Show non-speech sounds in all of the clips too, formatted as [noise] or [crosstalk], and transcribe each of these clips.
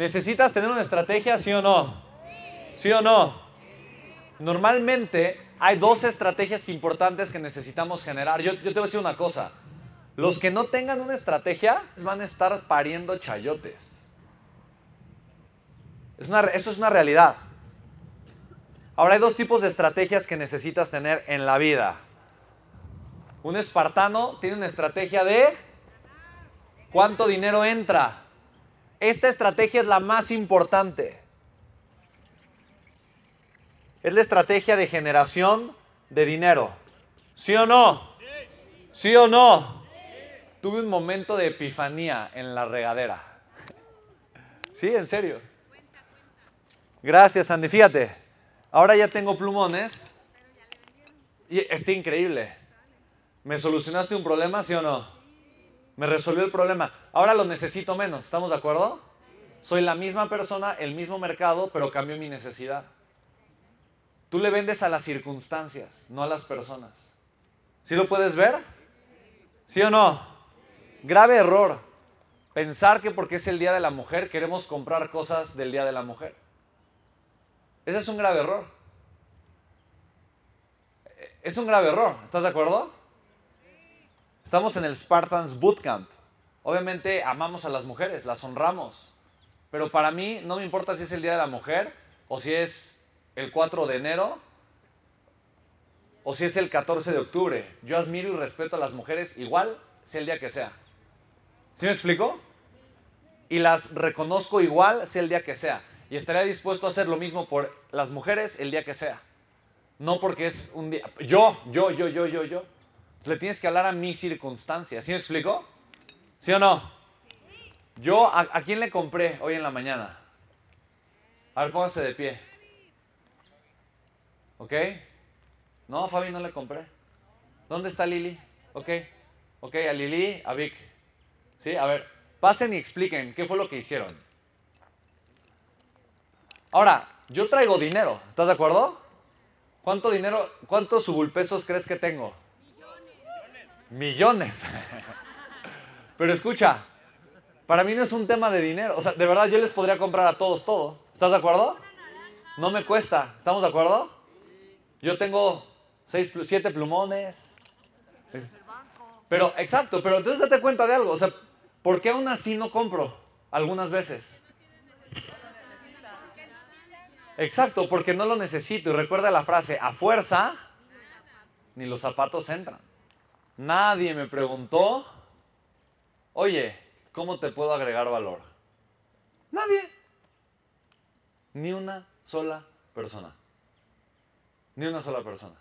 ¿Necesitas tener una estrategia, sí o no? ¿Sí o no? Normalmente hay dos estrategias importantes que necesitamos generar. Yo, te voy a decir una cosa. Los que no tengan una estrategia van a estar pariendo chayotes. eso es una realidad. Ahora hay dos tipos de estrategias que necesitas tener en la vida. Un espartano tiene una estrategia de cuánto dinero entra. Esta estrategia es la más importante. Es la estrategia de generación de dinero. ¿Sí o no? ¿Sí o no? Tuve un momento de epifanía en la regadera. Sí, en serio. Gracias, Andy. Fíjate, ahora ya tengo plumones. Y está increíble. ¿Me solucionaste un problema, sí o no? Me resolvió el problema. Ahora lo necesito menos. ¿Estamos de acuerdo? Soy la misma persona, el mismo mercado, pero cambio mi necesidad. Tú le vendes a las circunstancias, no a las personas. ¿Sí lo puedes ver? ¿Sí o no? Grave error. Pensar que porque es el Día de la Mujer queremos comprar cosas del Día de la Mujer. Ese es un grave error. Es un grave error. ¿Estás de acuerdo? Estamos en el Spartans Bootcamp. Obviamente amamos a las mujeres, las honramos. Pero para mí no me importa si es el Día de la Mujer o si es el 4 de enero o si es el 14 de octubre. Yo admiro y respeto a las mujeres igual, sea el día que sea. ¿Sí me explico? Y las reconozco igual, sea el día que sea. Y estaría dispuesto a hacer lo mismo por las mujeres el día que sea. No porque es un día. Yo, yo, yo, yo, yo, yo. Le tienes que hablar a mi circunstancia. ¿Sí me explico? ¿Sí o no? Yo, ¿a, ¿a quién le compré hoy en la mañana? A ver, póngase de pie. ¿Ok? No, Fabi, no le compré. ¿Dónde está Lili? Ok. Ok, a Lili, a Vic. ¿Sí? A ver, pasen y expliquen qué fue lo que hicieron. Ahora, yo traigo dinero, ¿estás de acuerdo? ¿Cuánto dinero, cuántos subulpesos crees que tengo? Millones. [laughs] Pero escucha, para mí no es un tema de dinero. O sea, de verdad yo les podría comprar a todos todo. ¿Estás de acuerdo? No me cuesta. ¿Estamos de acuerdo? Yo tengo seis, siete plumones. Pero, exacto, pero entonces date cuenta de algo. O sea, ¿por qué aún así no compro algunas veces? Exacto, porque no lo necesito. Y recuerda la frase, a fuerza, ni los zapatos entran. Nadie me preguntó, oye, ¿cómo te puedo agregar valor? Nadie. Ni una sola persona. Ni una sola persona.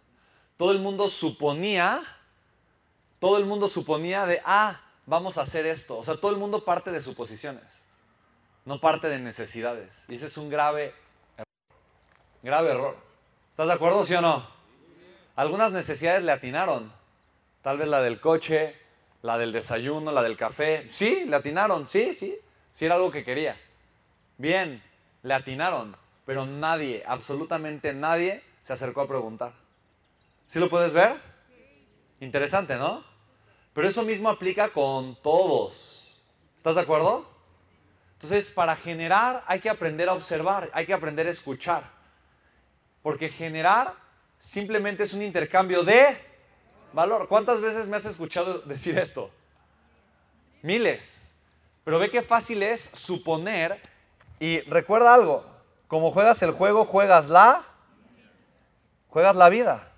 Todo el mundo suponía, todo el mundo suponía de, ah, vamos a hacer esto. O sea, todo el mundo parte de suposiciones, no parte de necesidades. Y ese es un grave error. Grave error. ¿Estás de acuerdo, sí o no? Algunas necesidades le atinaron. Tal vez la del coche, la del desayuno, la del café. Sí, le atinaron, sí, sí. Sí era algo que quería. Bien, le atinaron. Pero nadie, absolutamente nadie, se acercó a preguntar. ¿Sí lo puedes ver? Interesante, ¿no? Pero eso mismo aplica con todos. ¿Estás de acuerdo? Entonces, para generar hay que aprender a observar, hay que aprender a escuchar. Porque generar simplemente es un intercambio de valor. ¿Cuántas veces me has escuchado decir esto? Miles. Pero ve qué fácil es suponer y recuerda algo, como juegas el juego, juegas la Juegas la vida.